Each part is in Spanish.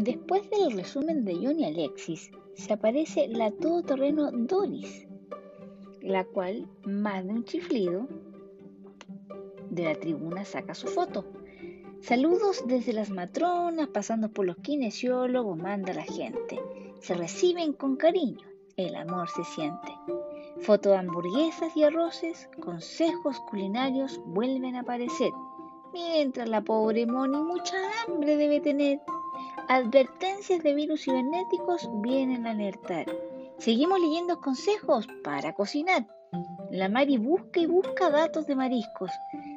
Después del resumen de Johnny Alexis, se aparece la todoterreno Doris, la cual, más de un chiflido, de la tribuna saca su foto. Saludos desde las matronas, pasando por los kinesiólogos, manda la gente. Se reciben con cariño, el amor se siente. Foto de hamburguesas y arroces, consejos culinarios vuelven a aparecer, mientras la pobre Moni mucha hambre debe tener. Advertencias de virus cibernéticos vienen a alertar. Seguimos leyendo consejos para cocinar. La Mari busca y busca datos de mariscos.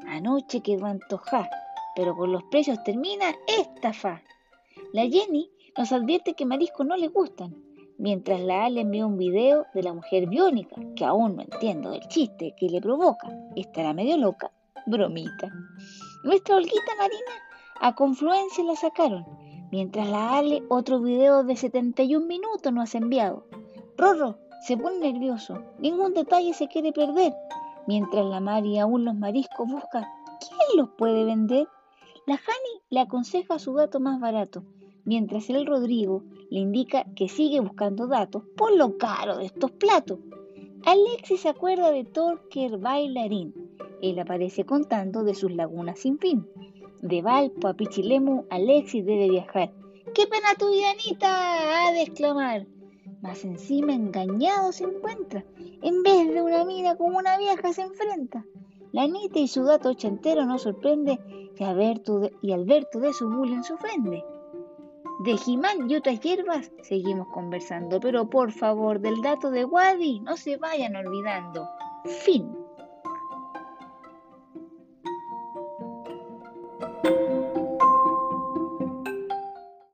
Anoche quedó antojada, pero con los precios termina esta fa. La Jenny nos advierte que mariscos no le gustan, mientras la Ale envía un video de la mujer biónica, que aún no entiendo del chiste que le provoca. Estará medio loca, bromita. Nuestra Olguita Marina a Confluencia la sacaron, mientras la Ale otro video de 71 minutos nos ha enviado. Rorro se pone nervioso, ningún detalle se quiere perder, mientras la Mari aún los mariscos busca quién los puede vender. La Jani le aconseja su dato más barato, mientras el Rodrigo le indica que sigue buscando datos por lo caro de estos platos. Alexis se acuerda de Torker bailarín. Él aparece contando de sus lagunas sin fin. De Valpo a Pichilemu, Alexis debe viajar. ¡Qué pena tu vida, Anita! Ha de exclamar. Más encima engañado se encuentra. En vez de una mina como una vieja se enfrenta. La Anita y su dato ochentero no sorprende y Alberto de, y Alberto de su bullying se ofende. De Jimán y otras hierbas seguimos conversando, pero por favor, del dato de Wadi no se vayan olvidando. Fin.